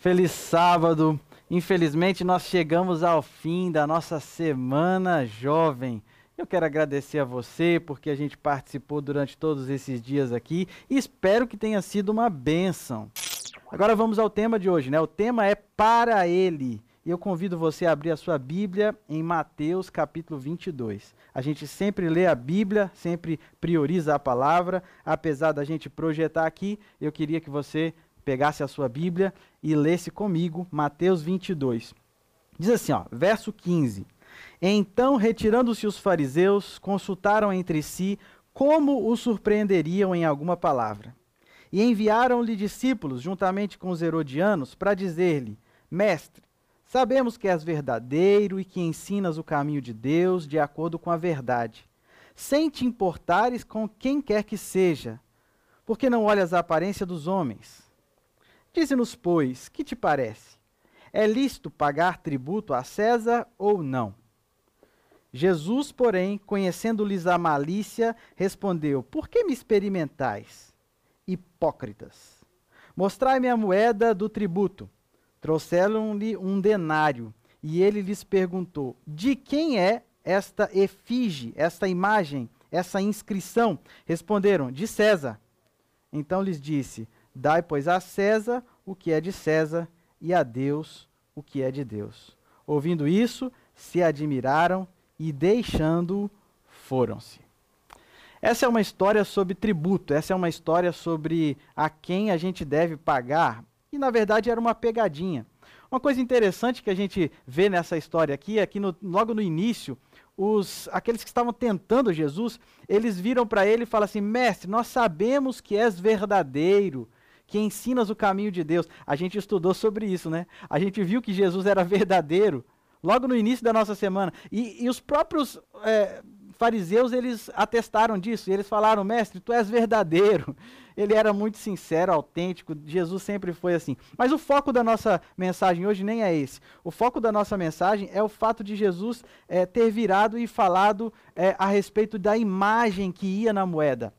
Feliz sábado. Infelizmente, nós chegamos ao fim da nossa semana jovem. Eu quero agradecer a você porque a gente participou durante todos esses dias aqui e espero que tenha sido uma bênção. Agora vamos ao tema de hoje, né? O tema é para ele. E eu convido você a abrir a sua Bíblia em Mateus capítulo 22. A gente sempre lê a Bíblia, sempre prioriza a palavra. Apesar da gente projetar aqui, eu queria que você pegasse a sua Bíblia e lesse comigo Mateus 22. Diz assim, ó, verso 15. Então, retirando-se os fariseus, consultaram entre si como o surpreenderiam em alguma palavra. E enviaram-lhe discípulos, juntamente com os herodianos, para dizer-lhe: Mestre, sabemos que és verdadeiro e que ensinas o caminho de Deus de acordo com a verdade, sem te importares com quem quer que seja, porque não olhas a aparência dos homens Dize-nos, pois, que te parece? É lícito pagar tributo a César ou não? Jesus, porém, conhecendo-lhes a malícia, respondeu: Por que me experimentais? Hipócritas. Mostrai-me a moeda do tributo. Trouxeram-lhe um denário, e ele lhes perguntou: De quem é esta efígie, esta imagem, essa inscrição? Responderam: De César. Então lhes disse: Dai, pois, a César o que é de César e a Deus o que é de Deus. Ouvindo isso, se admiraram e, deixando-o, foram-se. Essa é uma história sobre tributo, essa é uma história sobre a quem a gente deve pagar, e na verdade era uma pegadinha. Uma coisa interessante que a gente vê nessa história aqui é que no, logo no início, os, aqueles que estavam tentando Jesus, eles viram para ele e falam assim: Mestre, nós sabemos que és verdadeiro, que ensinas o caminho de Deus. A gente estudou sobre isso, né? A gente viu que Jesus era verdadeiro logo no início da nossa semana. E, e os próprios é, fariseus, eles atestaram disso. Eles falaram, mestre, tu és verdadeiro. Ele era muito sincero, autêntico. Jesus sempre foi assim. Mas o foco da nossa mensagem hoje nem é esse. O foco da nossa mensagem é o fato de Jesus é, ter virado e falado é, a respeito da imagem que ia na moeda.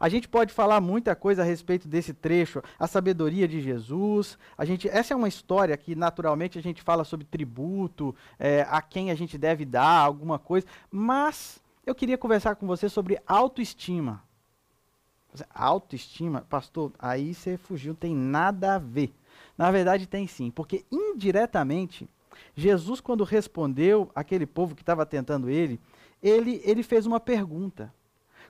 A gente pode falar muita coisa a respeito desse trecho, a sabedoria de Jesus. A gente, essa é uma história que naturalmente a gente fala sobre tributo, é, a quem a gente deve dar alguma coisa. Mas eu queria conversar com você sobre autoestima. Autoestima, pastor, aí você fugiu, tem nada a ver. Na verdade, tem sim, porque indiretamente, Jesus, quando respondeu aquele povo que estava tentando ele, ele, ele fez uma pergunta.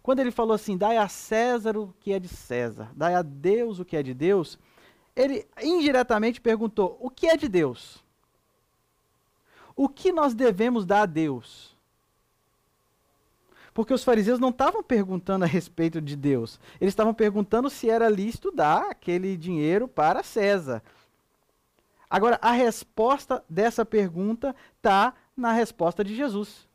Quando ele falou assim, dai a César o que é de César, dai a Deus o que é de Deus, ele indiretamente perguntou: o que é de Deus? O que nós devemos dar a Deus? Porque os fariseus não estavam perguntando a respeito de Deus, eles estavam perguntando se era lícito dar aquele dinheiro para César. Agora, a resposta dessa pergunta está na resposta de Jesus.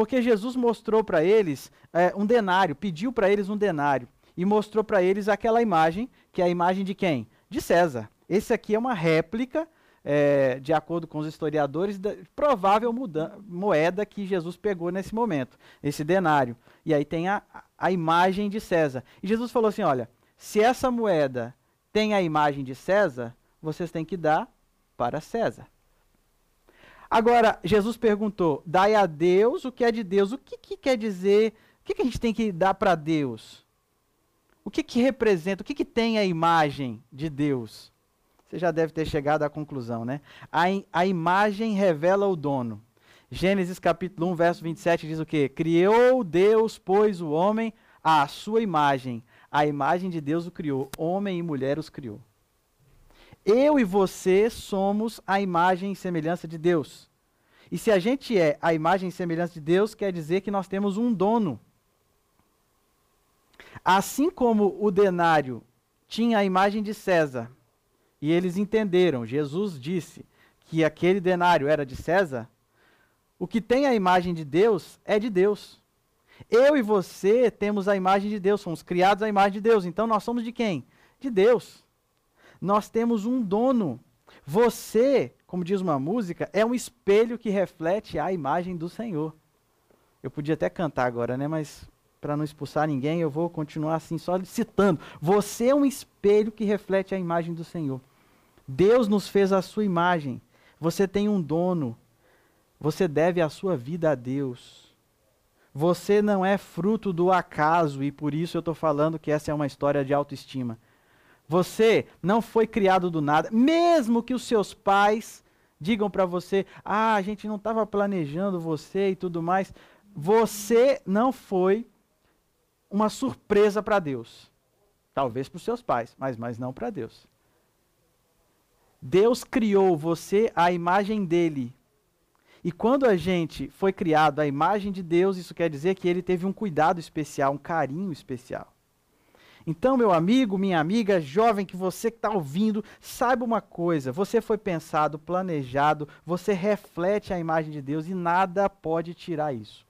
Porque Jesus mostrou para eles é, um denário, pediu para eles um denário e mostrou para eles aquela imagem, que é a imagem de quem? De César. Esse aqui é uma réplica, é, de acordo com os historiadores, da provável moeda que Jesus pegou nesse momento, esse denário. E aí tem a, a imagem de César. E Jesus falou assim: olha, se essa moeda tem a imagem de César, vocês têm que dar para César. Agora, Jesus perguntou: dai a Deus o que é de Deus. O que, que quer dizer? O que, que a gente tem que dar para Deus? O que, que representa? O que, que tem a imagem de Deus? Você já deve ter chegado à conclusão, né? A, a imagem revela o dono. Gênesis capítulo 1, verso 27 diz o quê? Criou Deus, pois, o homem à sua imagem. A imagem de Deus o criou. Homem e mulher os criou. Eu e você somos a imagem e semelhança de Deus. E se a gente é a imagem e semelhança de Deus, quer dizer que nós temos um dono. Assim como o denário tinha a imagem de César, e eles entenderam, Jesus disse que aquele denário era de César, o que tem a imagem de Deus é de Deus. Eu e você temos a imagem de Deus, somos criados à imagem de Deus. Então nós somos de quem? De Deus nós temos um dono. Você, como diz uma música, é um espelho que reflete a imagem do Senhor. Eu podia até cantar agora, né? Mas para não expulsar ninguém, eu vou continuar assim, só citando. Você é um espelho que reflete a imagem do Senhor. Deus nos fez a sua imagem. Você tem um dono. Você deve a sua vida a Deus. Você não é fruto do acaso e por isso eu estou falando que essa é uma história de autoestima. Você não foi criado do nada, mesmo que os seus pais digam para você: ah, a gente não estava planejando você e tudo mais. Você não foi uma surpresa para Deus. Talvez para os seus pais, mas, mas não para Deus. Deus criou você à imagem dele. E quando a gente foi criado à imagem de Deus, isso quer dizer que ele teve um cuidado especial, um carinho especial. Então, meu amigo, minha amiga, jovem que você que está ouvindo, saiba uma coisa: você foi pensado, planejado, você reflete a imagem de Deus e nada pode tirar isso.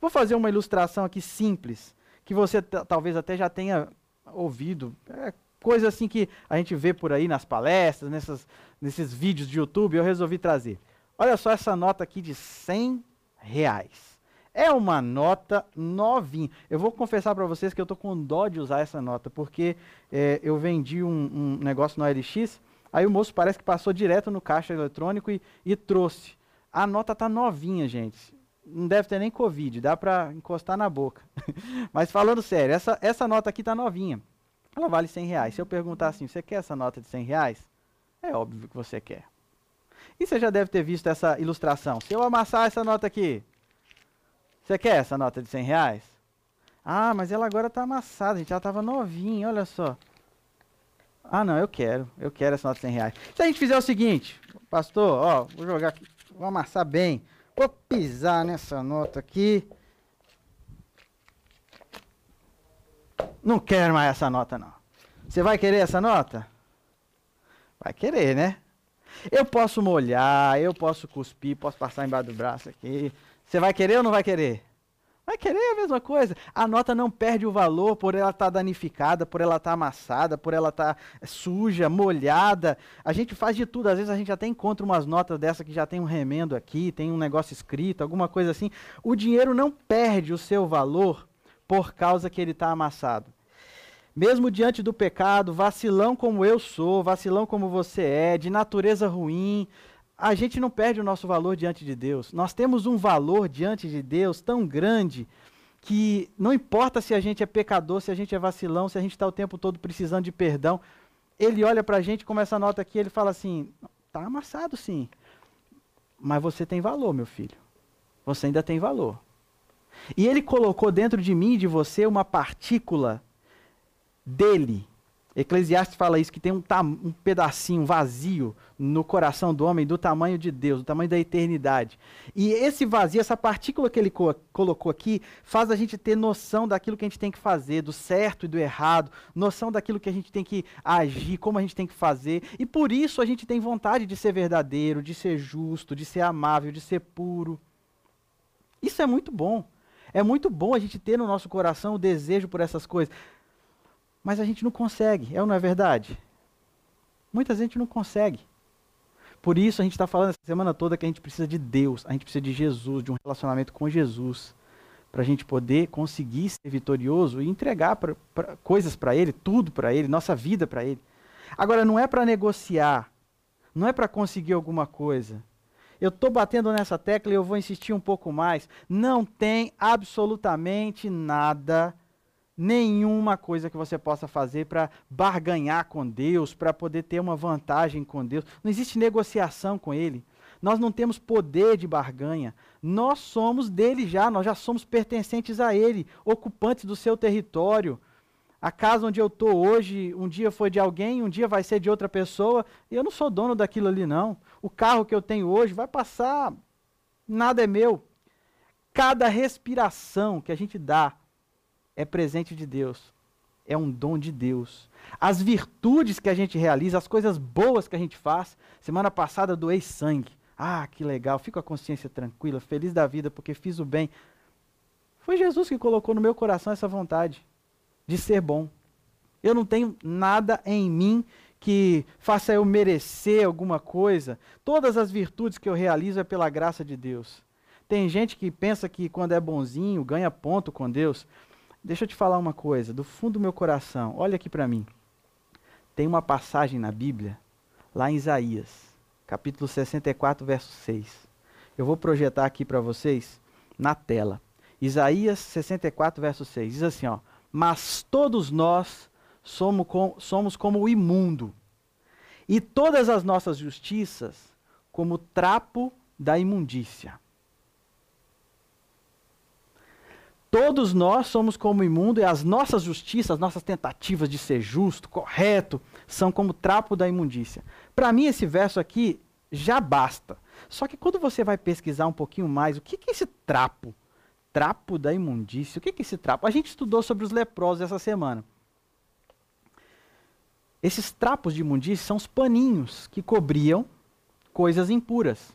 Vou fazer uma ilustração aqui simples, que você talvez até já tenha ouvido. É coisa assim que a gente vê por aí nas palestras, nessas, nesses vídeos de YouTube, eu resolvi trazer. Olha só essa nota aqui de 100 reais. É uma nota novinha. Eu vou confessar para vocês que eu tô com dó de usar essa nota, porque é, eu vendi um, um, negócio no LX, aí o moço parece que passou direto no caixa eletrônico e, e trouxe. A nota tá novinha, gente. Não deve ter nem Covid, dá para encostar na boca. Mas falando sério, essa, essa nota aqui tá novinha. Ela vale 100 reais. Se eu perguntar assim, você quer essa nota de 100 reais? É óbvio que você quer. E você já deve ter visto essa ilustração. Se eu amassar essa nota aqui, você quer essa nota de 100 reais? Ah, mas ela agora está amassada, gente. Ela estava novinha, olha só. Ah, não, eu quero. Eu quero essa nota de 100 reais. Se a gente fizer o seguinte, pastor, ó, vou jogar aqui, vou amassar bem. Vou pisar nessa nota aqui. Não quero mais essa nota, não. Você vai querer essa nota? Vai querer, né? Eu posso molhar, eu posso cuspir, posso passar embaixo do braço aqui. Você vai querer ou não vai querer? Vai querer a mesma coisa. A nota não perde o valor por ela estar tá danificada, por ela estar tá amassada, por ela estar tá suja, molhada. A gente faz de tudo. Às vezes a gente até encontra umas notas dessa que já tem um remendo aqui, tem um negócio escrito, alguma coisa assim. O dinheiro não perde o seu valor por causa que ele está amassado. Mesmo diante do pecado, vacilão como eu sou, vacilão como você é, de natureza ruim, a gente não perde o nosso valor diante de Deus. Nós temos um valor diante de Deus tão grande que não importa se a gente é pecador, se a gente é vacilão, se a gente está o tempo todo precisando de perdão, ele olha para a gente com essa nota aqui, ele fala assim: tá amassado sim, mas você tem valor, meu filho. Você ainda tem valor. E ele colocou dentro de mim e de você uma partícula dele, Eclesiastes fala isso, que tem um, um pedacinho vazio no coração do homem do tamanho de Deus, do tamanho da eternidade. E esse vazio, essa partícula que ele co colocou aqui, faz a gente ter noção daquilo que a gente tem que fazer, do certo e do errado, noção daquilo que a gente tem que agir, como a gente tem que fazer. E por isso a gente tem vontade de ser verdadeiro, de ser justo, de ser amável, de ser puro. Isso é muito bom. É muito bom a gente ter no nosso coração o desejo por essas coisas. Mas a gente não consegue, é ou não é verdade? Muita gente não consegue. Por isso a gente está falando essa semana toda que a gente precisa de Deus, a gente precisa de Jesus, de um relacionamento com Jesus, para a gente poder conseguir ser vitorioso e entregar pra, pra coisas para Ele, tudo para Ele, nossa vida para Ele. Agora, não é para negociar, não é para conseguir alguma coisa. Eu estou batendo nessa tecla e eu vou insistir um pouco mais. Não tem absolutamente nada nenhuma coisa que você possa fazer para barganhar com Deus, para poder ter uma vantagem com Deus. Não existe negociação com Ele. Nós não temos poder de barganha. Nós somos dele já, nós já somos pertencentes a Ele, ocupantes do seu território. A casa onde eu estou hoje, um dia foi de alguém, um dia vai ser de outra pessoa, e eu não sou dono daquilo ali, não. O carro que eu tenho hoje vai passar, nada é meu. Cada respiração que a gente dá é presente de Deus, é um dom de Deus. As virtudes que a gente realiza, as coisas boas que a gente faz. Semana passada doei sangue. Ah, que legal, fico com a consciência tranquila, feliz da vida porque fiz o bem. Foi Jesus que colocou no meu coração essa vontade de ser bom. Eu não tenho nada em mim que faça eu merecer alguma coisa. Todas as virtudes que eu realizo é pela graça de Deus. Tem gente que pensa que quando é bonzinho ganha ponto com Deus. Deixa eu te falar uma coisa, do fundo do meu coração, olha aqui para mim. Tem uma passagem na Bíblia, lá em Isaías, capítulo 64, verso 6. Eu vou projetar aqui para vocês na tela. Isaías 64, verso 6. Diz assim, ó: "Mas todos nós somos, com, somos como o imundo, e todas as nossas justiças como trapo da imundícia." Todos nós somos como imundo e as nossas justiças, as nossas tentativas de ser justo, correto, são como trapo da imundícia. Para mim, esse verso aqui já basta. Só que quando você vai pesquisar um pouquinho mais, o que, que é esse trapo? Trapo da imundícia. O que, que é esse trapo? A gente estudou sobre os leprosos essa semana. Esses trapos de imundícia são os paninhos que cobriam coisas impuras.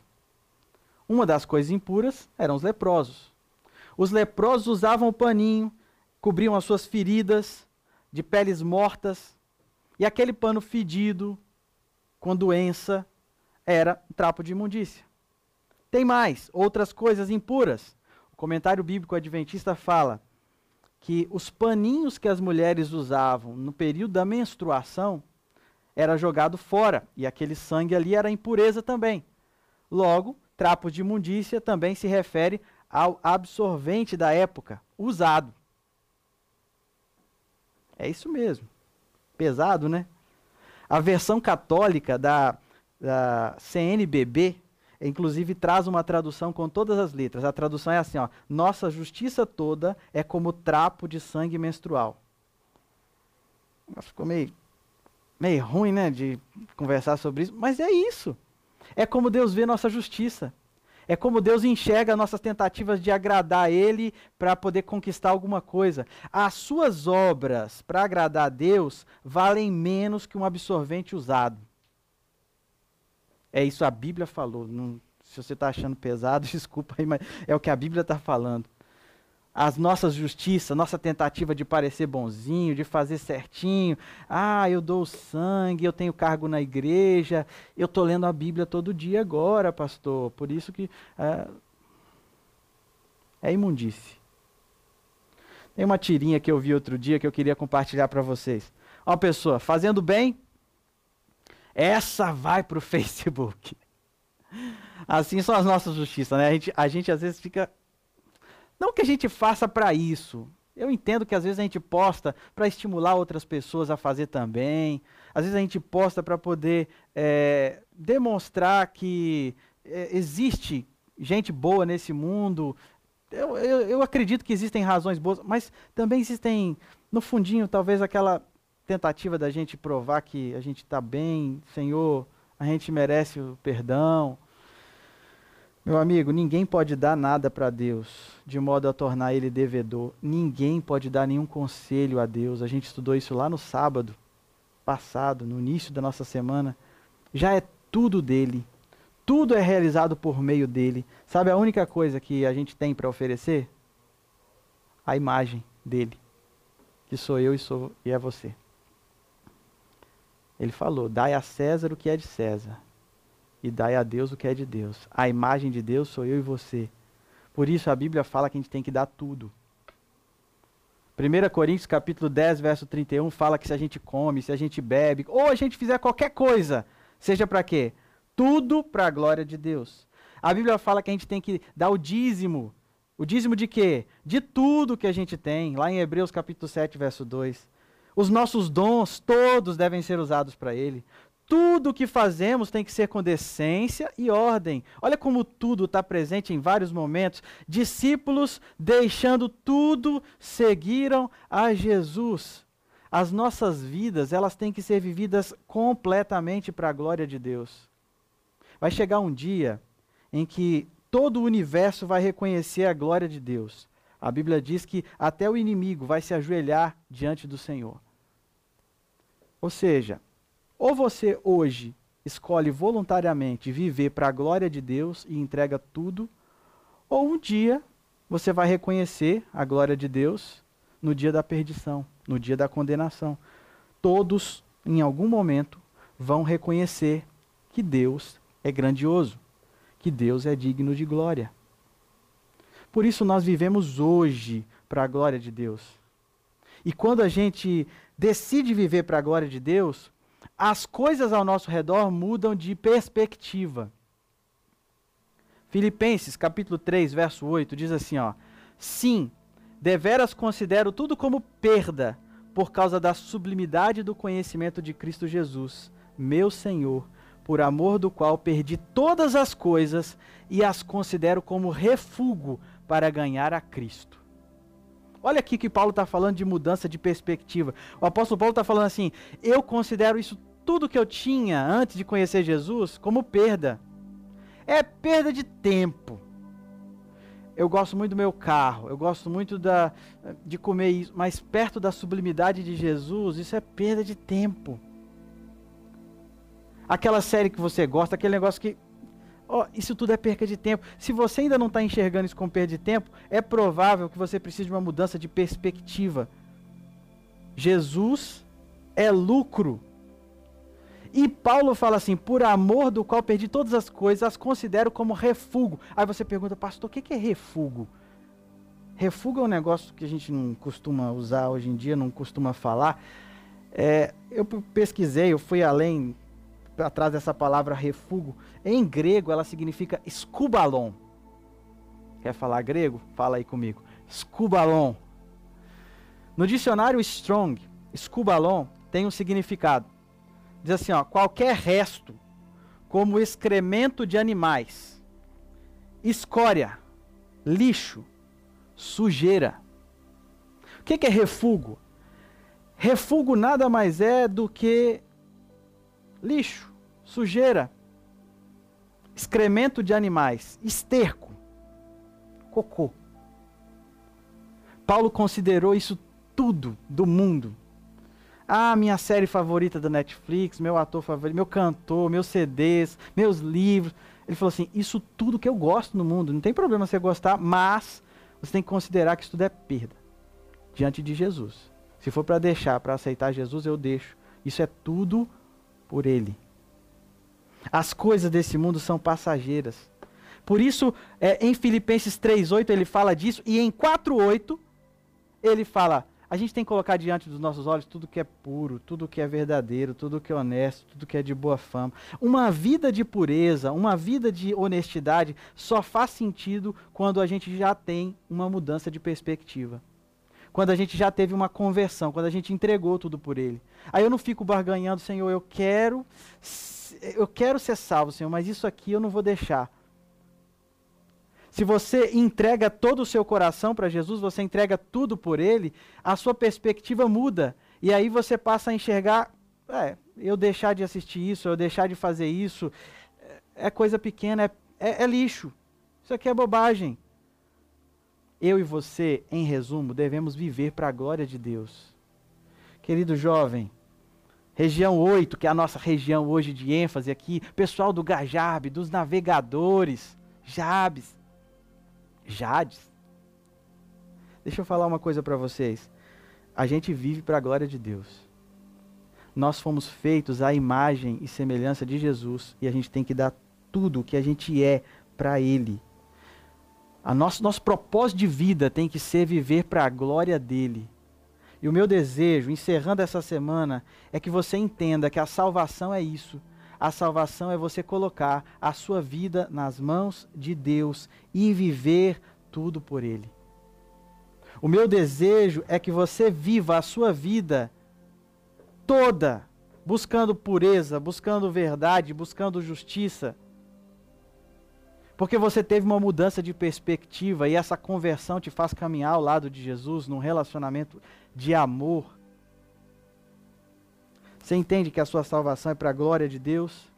Uma das coisas impuras eram os leprosos. Os leprosos usavam o paninho, cobriam as suas feridas de peles mortas, e aquele pano fedido, com doença, era um trapo de imundícia. Tem mais, outras coisas impuras. O comentário bíblico adventista fala que os paninhos que as mulheres usavam no período da menstruação era jogado fora, e aquele sangue ali era impureza também. Logo, trapos de imundícia também se refere ao absorvente da época, usado. É isso mesmo. Pesado, né? A versão católica da, da CNBB, inclusive, traz uma tradução com todas as letras. A tradução é assim: ó, Nossa justiça toda é como trapo de sangue menstrual. Ficou meio, meio ruim, né, de conversar sobre isso, mas é isso. É como Deus vê nossa justiça. É como Deus enxerga nossas tentativas de agradar Ele para poder conquistar alguma coisa. As suas obras para agradar a Deus valem menos que um absorvente usado. É isso a Bíblia falou. Não, se você está achando pesado, desculpa aí, mas é o que a Bíblia está falando as nossas justiças, nossa tentativa de parecer bonzinho, de fazer certinho. Ah, eu dou sangue, eu tenho cargo na igreja, eu estou lendo a Bíblia todo dia agora, pastor. Por isso que é, é imundice. Tem uma tirinha que eu vi outro dia que eu queria compartilhar para vocês. Uma pessoa fazendo bem, essa vai para o Facebook. Assim são as nossas justiças, né? A gente, a gente às vezes fica não que a gente faça para isso. Eu entendo que às vezes a gente posta para estimular outras pessoas a fazer também. Às vezes a gente posta para poder é, demonstrar que é, existe gente boa nesse mundo. Eu, eu, eu acredito que existem razões boas, mas também existem, no fundinho, talvez aquela tentativa da gente provar que a gente está bem, Senhor, a gente merece o perdão. Meu amigo, ninguém pode dar nada para Deus de modo a tornar ele devedor. Ninguém pode dar nenhum conselho a Deus. A gente estudou isso lá no sábado passado, no início da nossa semana. Já é tudo dele. Tudo é realizado por meio dele. Sabe a única coisa que a gente tem para oferecer? A imagem dele, que sou eu e sou e é você. Ele falou: "Dai a César o que é de César e dai a Deus o que é de Deus. A imagem de Deus sou eu e você. Por isso a Bíblia fala que a gente tem que dar tudo. 1 Coríntios capítulo 10, verso 31 fala que se a gente come, se a gente bebe, ou a gente fizer qualquer coisa, seja para quê? Tudo para a glória de Deus. A Bíblia fala que a gente tem que dar o dízimo. O dízimo de quê? De tudo que a gente tem. Lá em Hebreus capítulo 7, verso 2. Os nossos dons todos devem ser usados para ele. Tudo o que fazemos tem que ser com decência e ordem. Olha como tudo está presente em vários momentos. Discípulos, deixando tudo, seguiram a Jesus. As nossas vidas, elas têm que ser vividas completamente para a glória de Deus. Vai chegar um dia em que todo o universo vai reconhecer a glória de Deus. A Bíblia diz que até o inimigo vai se ajoelhar diante do Senhor. Ou seja, ou você hoje escolhe voluntariamente viver para a glória de Deus e entrega tudo, ou um dia você vai reconhecer a glória de Deus no dia da perdição, no dia da condenação. Todos, em algum momento, vão reconhecer que Deus é grandioso, que Deus é digno de glória. Por isso nós vivemos hoje para a glória de Deus. E quando a gente decide viver para a glória de Deus, as coisas ao nosso redor mudam de perspectiva. Filipenses capítulo 3, verso 8 diz assim, ó: Sim, deveras considero tudo como perda por causa da sublimidade do conhecimento de Cristo Jesus, meu Senhor, por amor do qual perdi todas as coisas e as considero como refúgio para ganhar a Cristo. Olha aqui que Paulo está falando de mudança de perspectiva. O apóstolo Paulo está falando assim: eu considero isso tudo que eu tinha antes de conhecer Jesus como perda. É perda de tempo. Eu gosto muito do meu carro, eu gosto muito da, de comer isso, mas perto da sublimidade de Jesus, isso é perda de tempo. Aquela série que você gosta, aquele negócio que Oh, isso tudo é perca de tempo. Se você ainda não está enxergando isso como perda de tempo, é provável que você precise de uma mudança de perspectiva. Jesus é lucro. E Paulo fala assim: por amor do qual perdi todas as coisas, as considero como refúgio. Aí você pergunta, pastor, o que é refúgio? Refúgio é um negócio que a gente não costuma usar hoje em dia, não costuma falar. É, eu pesquisei, eu fui além atrás dessa palavra refúgio. Em grego, ela significa escubalon. Quer falar grego? Fala aí comigo. Escubalon. No dicionário Strong, escubalon tem um significado. Diz assim, ó, qualquer resto, como excremento de animais, escória, lixo, sujeira. O que, que é refúgio? Refúgio nada mais é do que lixo, sujeira, excremento de animais, esterco, cocô. Paulo considerou isso tudo do mundo. Ah, minha série favorita da Netflix, meu ator favorito, meu cantor, meus CDs, meus livros. Ele falou assim: Isso tudo que eu gosto no mundo, não tem problema você gostar, mas você tem que considerar que isso tudo é perda diante de Jesus. Se for para deixar, para aceitar Jesus, eu deixo. Isso é tudo por Ele. As coisas desse mundo são passageiras. Por isso, é, em Filipenses 3,8 ele fala disso, e em 4,8 ele fala: a gente tem que colocar diante dos nossos olhos tudo que é puro, tudo que é verdadeiro, tudo que é honesto, tudo que é de boa fama. Uma vida de pureza, uma vida de honestidade só faz sentido quando a gente já tem uma mudança de perspectiva quando a gente já teve uma conversão, quando a gente entregou tudo por Ele. Aí eu não fico barganhando, Senhor, eu quero, eu quero ser salvo, Senhor, mas isso aqui eu não vou deixar. Se você entrega todo o seu coração para Jesus, você entrega tudo por Ele, a sua perspectiva muda. E aí você passa a enxergar, é, eu deixar de assistir isso, eu deixar de fazer isso, é, é coisa pequena, é, é, é lixo. Isso aqui é bobagem. Eu e você, em resumo, devemos viver para a glória de Deus. Querido jovem, região 8, que é a nossa região hoje de ênfase aqui, pessoal do Gajab, dos navegadores, Jabes, Jades. Deixa eu falar uma coisa para vocês. A gente vive para a glória de Deus. Nós fomos feitos à imagem e semelhança de Jesus e a gente tem que dar tudo o que a gente é para Ele. A nosso, nosso propósito de vida tem que ser viver para a glória dele. E o meu desejo, encerrando essa semana, é que você entenda que a salvação é isso. A salvação é você colocar a sua vida nas mãos de Deus e viver tudo por Ele. O meu desejo é que você viva a sua vida toda buscando pureza, buscando verdade, buscando justiça porque você teve uma mudança de perspectiva e essa conversão te faz caminhar ao lado de Jesus num relacionamento de amor. Você entende que a sua salvação é para a glória de Deus?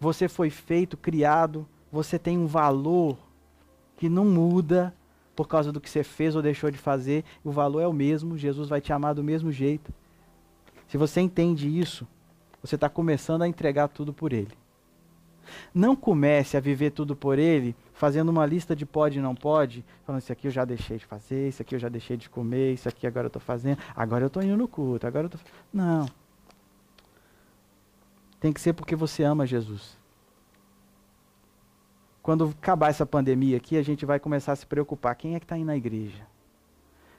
Você foi feito, criado, você tem um valor que não muda por causa do que você fez ou deixou de fazer, o valor é o mesmo, Jesus vai te amar do mesmo jeito. Se você entende isso, você está começando a entregar tudo por Ele. Não comece a viver tudo por ele, fazendo uma lista de pode e não pode, falando isso aqui eu já deixei de fazer, isso aqui eu já deixei de comer, isso aqui agora eu estou fazendo, agora eu estou indo no culto, agora eu tô... Não. Tem que ser porque você ama Jesus. Quando acabar essa pandemia aqui, a gente vai começar a se preocupar. Quem é que está indo na igreja?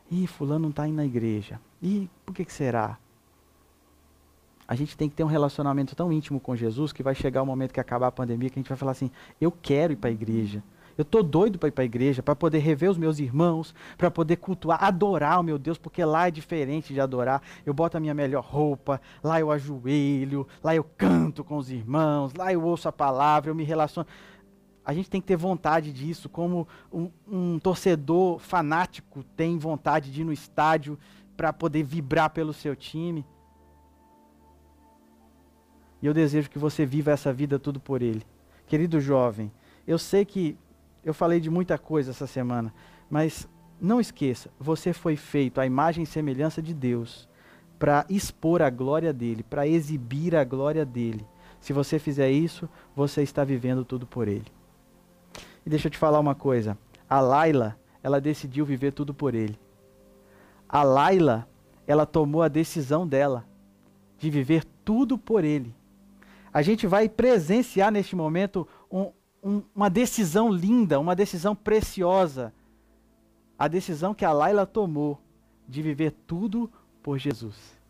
Ih, fulano não está indo na igreja. Ih, por que, que será? A gente tem que ter um relacionamento tão íntimo com Jesus que vai chegar o momento que acabar a pandemia que a gente vai falar assim: eu quero ir para a igreja. Eu tô doido para ir para a igreja, para poder rever os meus irmãos, para poder cultuar, adorar o meu Deus, porque lá é diferente de adorar. Eu boto a minha melhor roupa, lá eu ajoelho, lá eu canto com os irmãos, lá eu ouço a palavra, eu me relaciono. A gente tem que ter vontade disso, como um, um torcedor fanático tem vontade de ir no estádio para poder vibrar pelo seu time. E eu desejo que você viva essa vida tudo por Ele. Querido jovem, eu sei que eu falei de muita coisa essa semana, mas não esqueça, você foi feito à imagem e semelhança de Deus para expor a glória dele, para exibir a glória dele. Se você fizer isso, você está vivendo tudo por ele. E deixa eu te falar uma coisa. A Laila, ela decidiu viver tudo por ele. A Laila, ela tomou a decisão dela de viver tudo por ele. A gente vai presenciar neste momento um, um, uma decisão linda, uma decisão preciosa. A decisão que a Laila tomou de viver tudo por Jesus.